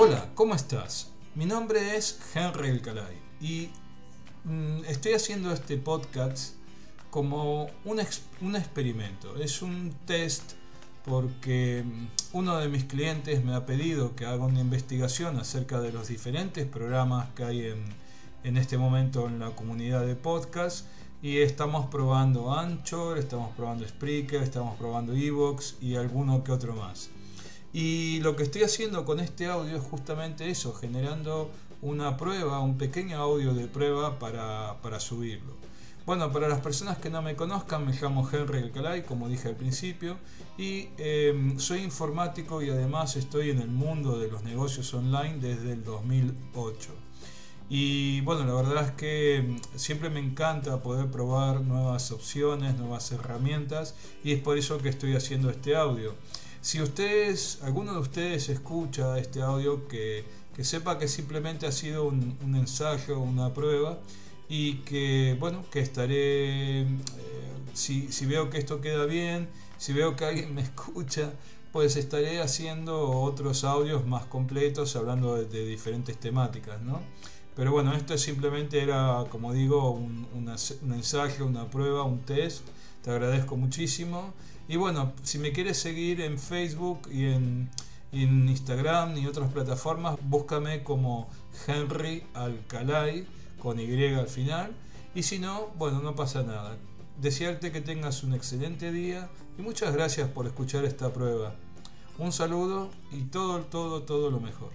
Hola, ¿cómo estás? Mi nombre es Henry Alcalay y mm, estoy haciendo este podcast como un, experimento. Es un test porque mm, uno de mis clientes me ha pedido que haga una investigación acerca de los diferentes programas que hay en, en este momento en la comunidad de podcast y estamos probando Anchor, estamos probando Spreaker, estamos probando Evox y alguno que otro más. Y lo que estoy haciendo con este audio es justamente eso, generando una prueba, un pequeño audio de prueba para, para subirlo. Bueno, para las personas que no me conozcan, me llamo Henry Alcalay, como dije al principio, y em, soy informático y además estoy en el mundo de los negocios online desde el 2008. Y bueno, la verdad es que em, siempre me encanta poder probar nuevas opciones, nuevas herramientas, y es por eso que estoy haciendo este audio. Si ustedes, alguno de ustedes escucha este audio, que, sepa que simplemente ha sido un, un ensayo, una prueba, y que bueno que estaré eh, si, si, veo que esto queda bien si veo que alguien me escucha pues estaré haciendo otros audios más completos hablando de, diferentes temáticas no pero bueno esto simplemente era como digo un, un ensayo una prueba un test. Te agradezco muchísimo y bueno si me quieres seguir en Facebook y en en Instagram y otras plataformas, búscame como Henry Alcalay con Y al final. Y si no, bueno, no pasa nada. Desearte que tengas un excelente día y muchas gracias por escuchar esta prueba. Un saludo y todo, todo, todo lo mejor.